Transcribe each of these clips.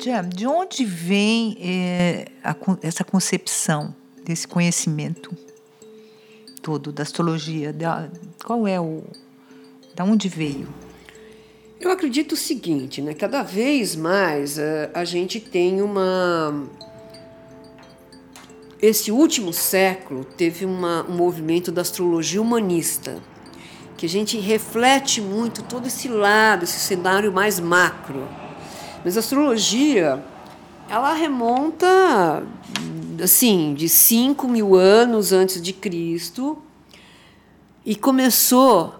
Lídia, de onde vem é, a, essa concepção desse conhecimento todo da astrologia? Da, qual é o. Da onde veio? Eu acredito o seguinte, né? Cada vez mais a, eh, a gente tem uma. Esse último século teve uma, um movimento da astrologia humanista, que a gente reflete muito todo esse lado, esse cenário mais macro. Mas a astrologia, ela remonta, assim, de 5 mil anos antes de Cristo e começou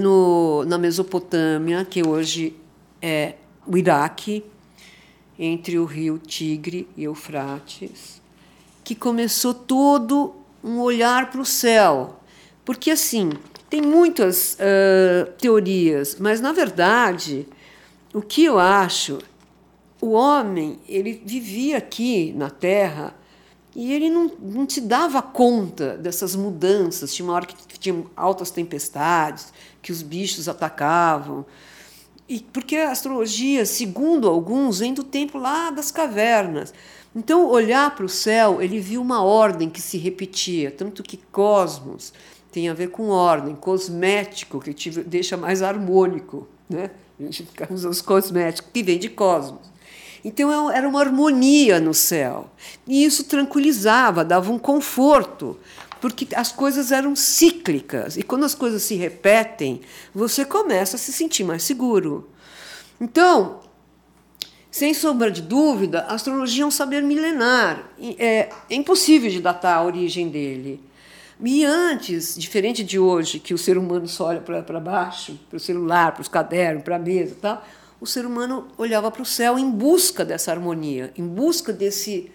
no, na Mesopotâmia, que hoje é o Iraque, entre o rio Tigre e Eufrates, que começou todo um olhar para o céu. Porque, assim, tem muitas uh, teorias, mas, na verdade, o que eu acho, o homem ele vivia aqui na Terra e ele não, não se dava conta dessas mudanças. Tinha uma hora que tinha altas tempestades, que os bichos atacavam. E porque a astrologia, segundo alguns, vem do tempo lá das cavernas. Então, olhar para o céu, ele viu uma ordem que se repetia, tanto que cosmos tem a ver com ordem, cosmético, que te deixa mais harmônico. Né? A gente usa os cosméticos, que vem de cosmos. Então é era uma harmonia no céu. E isso tranquilizava, dava um conforto, porque as coisas eram cíclicas. E quando as coisas se repetem, você começa a se sentir mais seguro. Então, sem sombra de dúvida, a astrologia é um saber milenar. É impossível de datar a origem dele. E antes, diferente de hoje, que o ser humano só olha para baixo, para o celular, para os cadernos, para a mesa e tal, o ser humano olhava para o céu em busca dessa harmonia, em busca desse,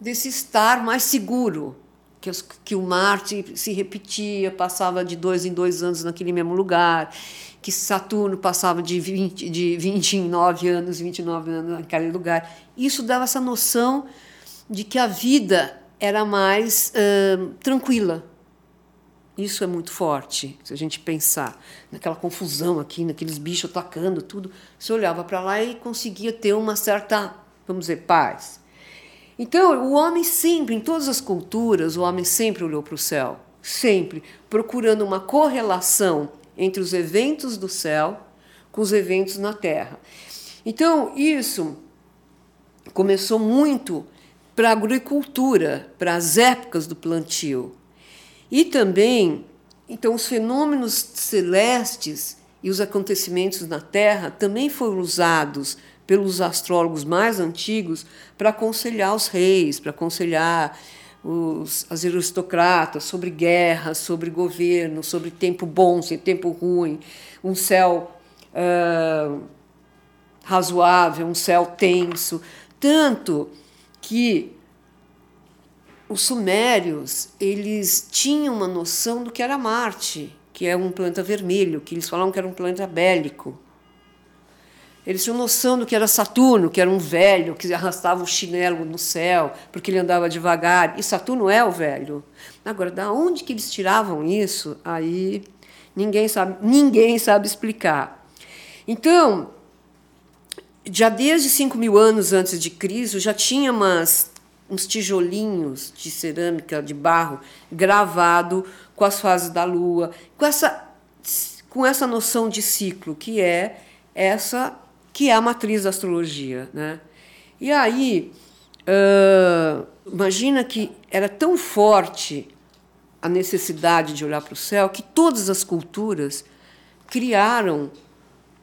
desse estar mais seguro, que, os, que o Marte se repetia, passava de dois em dois anos naquele mesmo lugar, que Saturno passava de, 20, de 29 anos, 29 anos naquele lugar. Isso dava essa noção de que a vida era mais uh, tranquila, isso é muito forte, se a gente pensar naquela confusão aqui, naqueles bichos atacando tudo. Você olhava para lá e conseguia ter uma certa, vamos dizer, paz. Então, o homem sempre, em todas as culturas, o homem sempre olhou para o céu, sempre procurando uma correlação entre os eventos do céu com os eventos na terra. Então, isso começou muito para a agricultura, para as épocas do plantio. E também, então, os fenômenos celestes e os acontecimentos na Terra também foram usados pelos astrólogos mais antigos para aconselhar os reis, para aconselhar os, as aristocratas sobre guerra, sobre governo, sobre tempo bom, sem tempo ruim, um céu uh, razoável, um céu tenso. Tanto que os sumérios eles tinham uma noção do que era Marte, que é um planeta vermelho, que eles falavam que era um planeta bélico. Eles tinham noção do que era Saturno, que era um velho que arrastava o chinelo no céu, porque ele andava devagar. E Saturno é o velho. Agora, da onde que eles tiravam isso? Aí ninguém sabe, ninguém sabe explicar. Então, já desde 5 mil anos antes de Cristo, já tinha umas uns tijolinhos de cerâmica, de barro, gravado com as fases da lua, com essa, com essa noção de ciclo, que é essa que é a matriz da astrologia. Né? E aí, uh, imagina que era tão forte a necessidade de olhar para o céu que todas as culturas criaram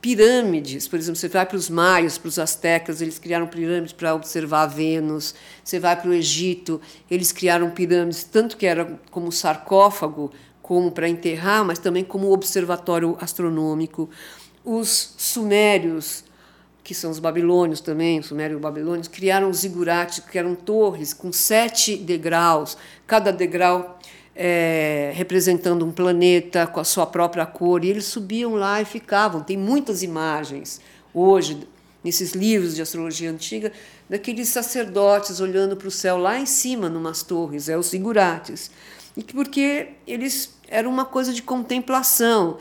pirâmides, por exemplo, você vai para os maias, para os astecas, eles criaram pirâmides para observar Vênus. Você vai para o Egito, eles criaram pirâmides, tanto que era como sarcófago, como para enterrar, mas também como observatório astronômico. Os sumérios, que são os babilônios também, os sumérios babilônios, criaram os zigurates, que eram torres com sete degraus, cada degrau é, representando um planeta com a sua própria cor, e eles subiam lá e ficavam. Tem muitas imagens hoje, nesses livros de astrologia antiga, daqueles sacerdotes olhando para o céu lá em cima, numas torres, é os figurates. E porque eles eram uma coisa de contemplação.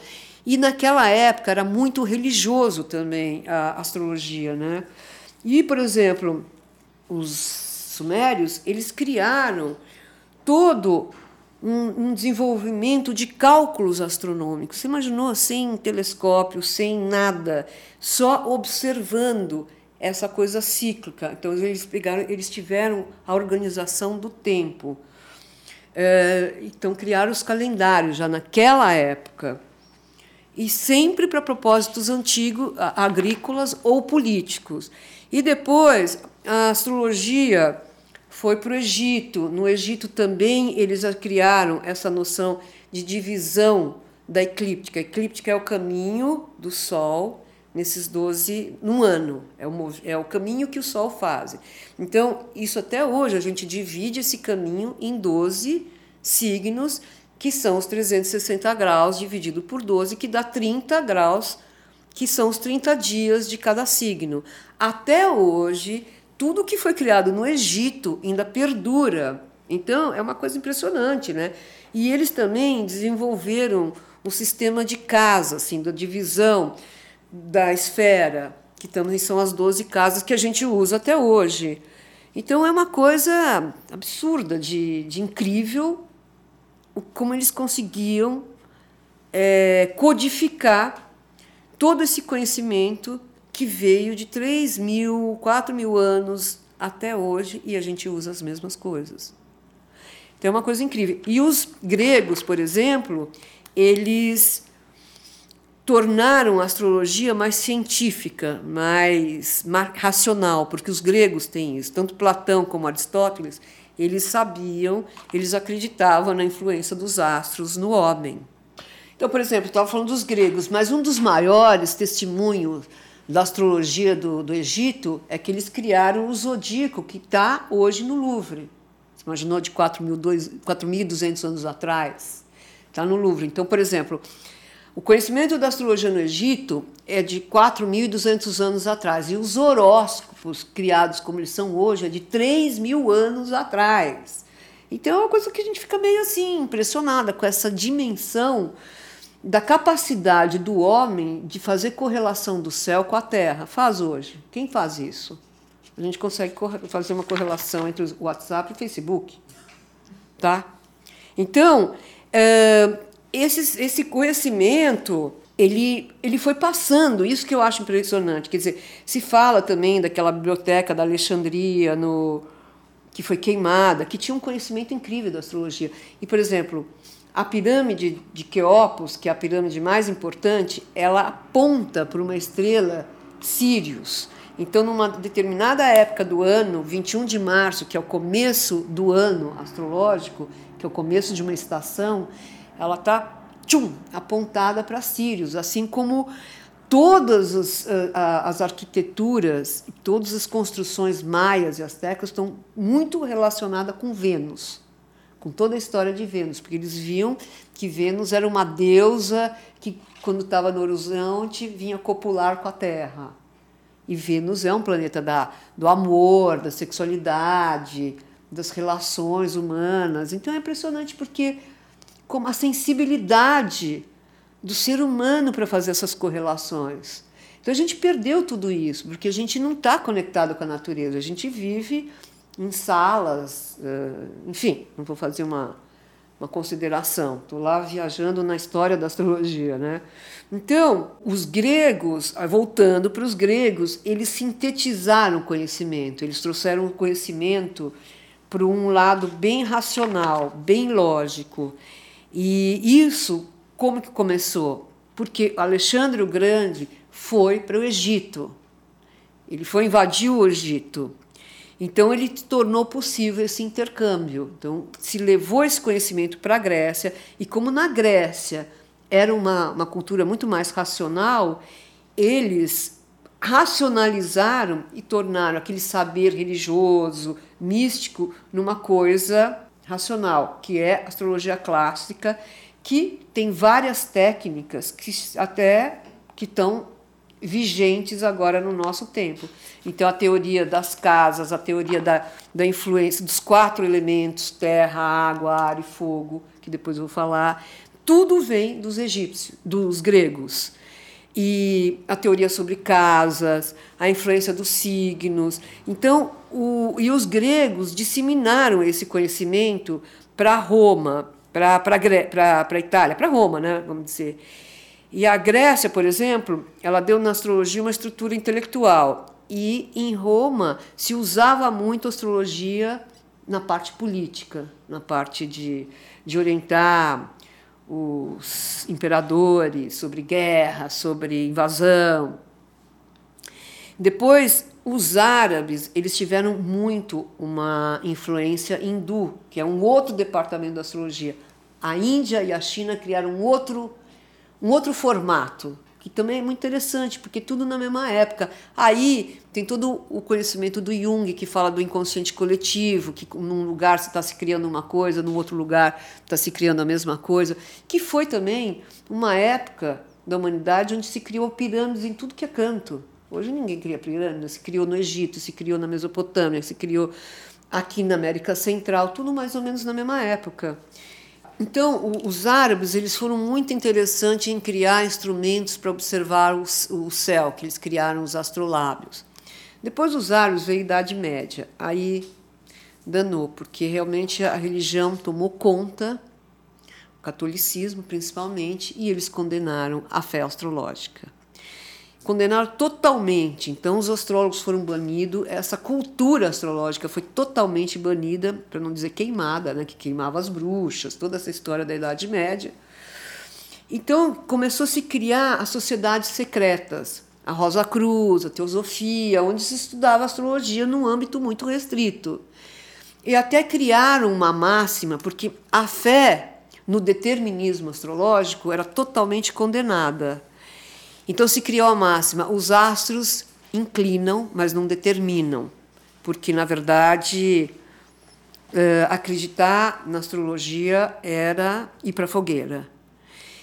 E naquela época era muito religioso também a astrologia, né? E, por exemplo, os sumérios, eles criaram todo um, um, desenvolvimento de cálculos astronômicos. Você imaginou sem telescópio, sem nada, só observando essa coisa cíclica. Então eles pegaram, eles tiveram a organização do tempo. É, então criaram os calendários já naquela época e sempre para propósitos antigos, agrícolas ou políticos. E depois a astrologia foi para o Egito. No Egito também eles criaram essa noção de divisão da eclíptica. A eclíptica é o caminho do Sol nesses 12 num ano. É o, é o caminho que o Sol faz. Então, isso até hoje a gente divide esse caminho em 12 signos que são os 360 graus dividido por 12, que dá 30 graus, que são os 30 dias de cada signo. Até hoje, tudo que foi criado no Egito ainda perdura. Então, é uma coisa impressionante, né? E eles também desenvolveram um sistema de casa, assim, da divisão da esfera, que também são as 12 casas que a gente usa até hoje. Então, é uma coisa absurda, de, de incrível, como eles conseguiam é, codificar todo esse conhecimento que veio de 3 mil, 4 mil anos até hoje e a gente usa as mesmas coisas. Então é uma coisa incrível. E os gregos, por exemplo, eles tornaram a astrologia mais científica, mais racional, porque os gregos têm isso, tanto Platão como Aristóteles, eles sabiam, eles acreditavam na influência dos astros no homem. Então, por exemplo, estava falando dos gregos, mas um dos maiores testemunhos da astrologia do, do Egito é que eles criaram o zodíaco, que está hoje no Louvre. Você imaginou de 4.200 anos atrás? Está no Louvre. Então, por exemplo, o conhecimento da astrologia no Egito é de 4.200 anos atrás, e os horóscopos, criados como eles são hoje, é de 3 mil anos atrás. Então é uma coisa que a gente fica meio assim, impressionada com essa dimensão da capacidade do homem de fazer correlação do céu com a terra. Faz hoje. Quem faz isso? A gente consegue fazer uma correlação entre o WhatsApp e o Facebook. Tá? Então, é, esse, esse conhecimento ele, ele foi passando, isso que eu acho impressionante. Quer dizer, se fala também daquela biblioteca da Alexandria, no, que foi queimada, que tinha um conhecimento incrível da astrologia. E, por exemplo, a pirâmide de Queopos, que é a pirâmide mais importante, ela aponta para uma estrela Sirius. Então, numa determinada época do ano, 21 de março, que é o começo do ano astrológico, que é o começo de uma estação, ela está apontada para Sírios, assim como todas as, as arquiteturas, todas as construções maias e astecas estão muito relacionadas com Vênus, com toda a história de Vênus, porque eles viam que Vênus era uma deusa que, quando estava no horizonte, vinha copular com a Terra. E Vênus é um planeta da, do amor, da sexualidade, das relações humanas. Então é impressionante porque como a sensibilidade do ser humano para fazer essas correlações. Então a gente perdeu tudo isso, porque a gente não está conectado com a natureza, a gente vive em salas, eh, enfim, não vou fazer uma, uma consideração, estou lá viajando na história da astrologia. Né? Então, os gregos, voltando para os gregos, eles sintetizaram o conhecimento, eles trouxeram o conhecimento para um lado bem racional, bem lógico. E isso, como que começou? Porque Alexandre o Grande foi para o Egito. Ele foi invadir o Egito. Então ele tornou possível esse intercâmbio. Então se levou esse conhecimento para a Grécia e como na Grécia era uma, uma cultura muito mais racional, eles racionalizaram e tornaram aquele saber religioso, místico, numa coisa racional, que é astrologia clássica, que tem várias técnicas que até que estão vigentes agora no nosso tempo. Então a teoria das casas, a teoria da, da influência dos quatro elementos, terra, água, ar e fogo, que depois eu vou falar, tudo vem dos egípcios, dos gregos. e a teoria sobre casas, a influência dos signos. Então, o, e os gregos disseminaram esse conhecimento para Roma, para a Itália, para Roma, né, vamos dizer. E a Grécia, por exemplo, ela deu na astrologia uma estrutura intelectual. E em Roma se usava muito a astrologia na parte política, na parte de, de orientar os imperadores sobre guerra, sobre invasão. Depois, os árabes eles tiveram muito uma influência hindu, que é um outro departamento da astrologia. A Índia e a China criaram outro, um outro formato que também é muito interessante, porque tudo na mesma época. Aí tem todo o conhecimento do Jung, que fala do inconsciente coletivo, que num lugar você está se criando uma coisa, no outro lugar está se criando a mesma coisa, que foi também uma época da humanidade onde se criou pirâmides em tudo que é canto. Hoje ninguém cria pirâmides, se criou no Egito, se criou na Mesopotâmia, se criou aqui na América Central, tudo mais ou menos na mesma época. Então, os árabes eles foram muito interessantes em criar instrumentos para observar o, céu, que eles criaram os astrolábios. Depois dos árabes veio a Idade Média. Aí danou, porque realmente a religião tomou conta, o catolicismo principalmente, e eles condenaram a fé astrológica condenaram totalmente. Então, os astrólogos foram banidos, essa cultura astrológica foi totalmente banida, para não dizer queimada, né, que queimava as bruxas, toda essa história da Idade Média. Então, começou a se criar as sociedades secretas, a Rosa Cruz, a Teosofia, onde se estudava astrologia num âmbito muito restrito. E até criaram uma máxima, porque a fé no determinismo astrológico era totalmente condenada. Então se criou a máxima: os astros inclinam, mas não determinam, porque na verdade uh, acreditar na astrologia era ir para a fogueira.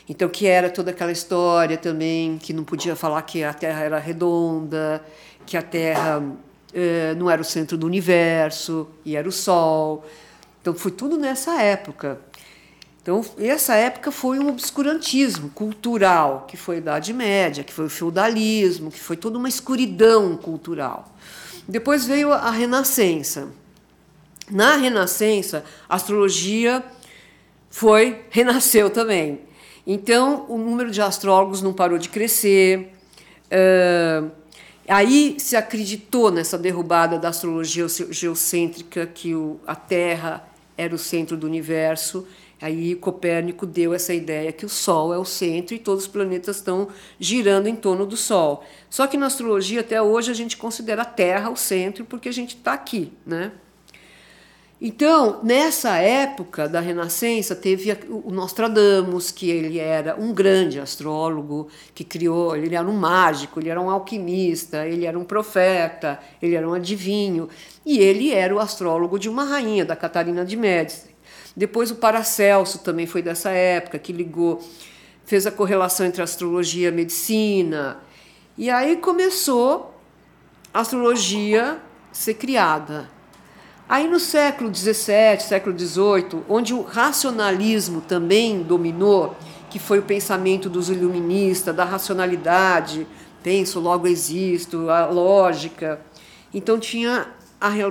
Então que era toda aquela história também que não podia falar que a Terra era redonda, que a Terra uh, não era o centro do universo e era o Sol. Então foi tudo nessa época. Então, essa época foi um obscurantismo cultural, que foi a Idade Média, que foi o feudalismo, que foi toda uma escuridão cultural. Depois veio a Renascença. Na Renascença, a astrologia foi renasceu também. Então, o número de astrólogos não parou de crescer. Uh, aí se acreditou nessa derrubada da astrologia geocêntrica, que o, a Terra era o centro do universo Aí Copérnico deu essa ideia que o Sol é o centro e todos os planetas estão girando em torno do Sol. Só que na astrologia, até hoje, a gente considera a Terra o centro porque a gente está aqui. Né? Então, nessa época da Renascença, teve o Nostradamus, que ele era um grande astrólogo, que criou, ele era um mágico, ele era um alquimista, ele era um profeta, ele era um adivinho, e ele era o astrólogo de uma rainha, da Catarina de Médici. Depois o Paracelso também foi dessa época, que ligou, fez a correlação entre astrologia e medicina. E aí começou a astrologia ser criada. Aí no século XVII, século XVIII, onde o racionalismo também dominou, que foi o pensamento dos iluministas, da racionalidade, penso, logo existo, a lógica. Então tinha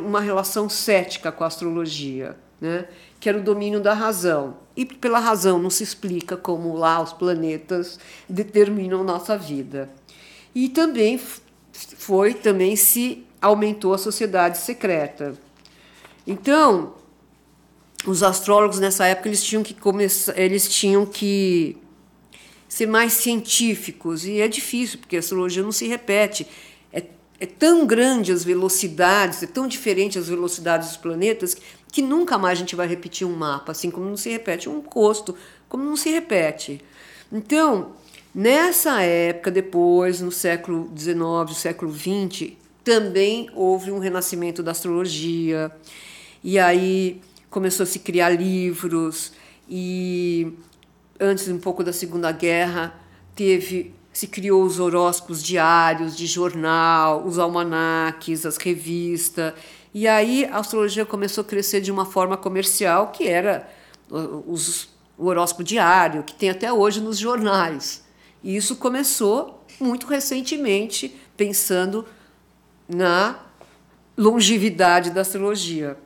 uma relação cética com a astrologia. Né? que era o domínio da razão. E pela razão não se explica como lá os planetas determinam nossa vida. E também foi, também se aumentou a sociedade secreta. Então, os astrólogos nessa época eles tinham que começar, eles tinham que ser mais científicos e é difícil porque a astrologia não se repete. É, tão grande as velocidades, é tão diferente as velocidades dos planetas que nunca mais a gente vai repetir um mapa, assim como não se repete um rosto, como não se repete. Então, nessa época, depois, no século XIX, século XX, também houve um renascimento da astrologia, e aí começou a se criar livros, e antes um pouco da Segunda Guerra, teve se criou os horóscopos diários de jornal, os almanaques, as revistas, e aí a astrologia começou a crescer de uma forma comercial, que era os, o horóscopo diário, que tem até hoje nos jornais. E isso começou muito recentemente pensando na longevidade da astrologia.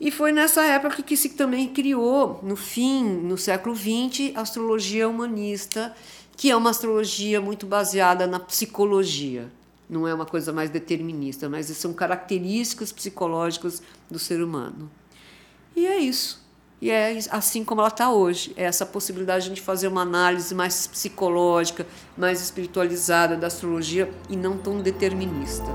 E foi nessa época que se também criou, no fim, no século XX, a astrologia humanista, que é uma astrologia muito baseada na psicologia. Não é uma coisa mais determinista, mas são características psicológicas do ser humano. E é isso. E é assim como ela está hoje. É essa possibilidade de fazer uma análise mais psicológica, mais espiritualizada da astrologia e não tão determinista.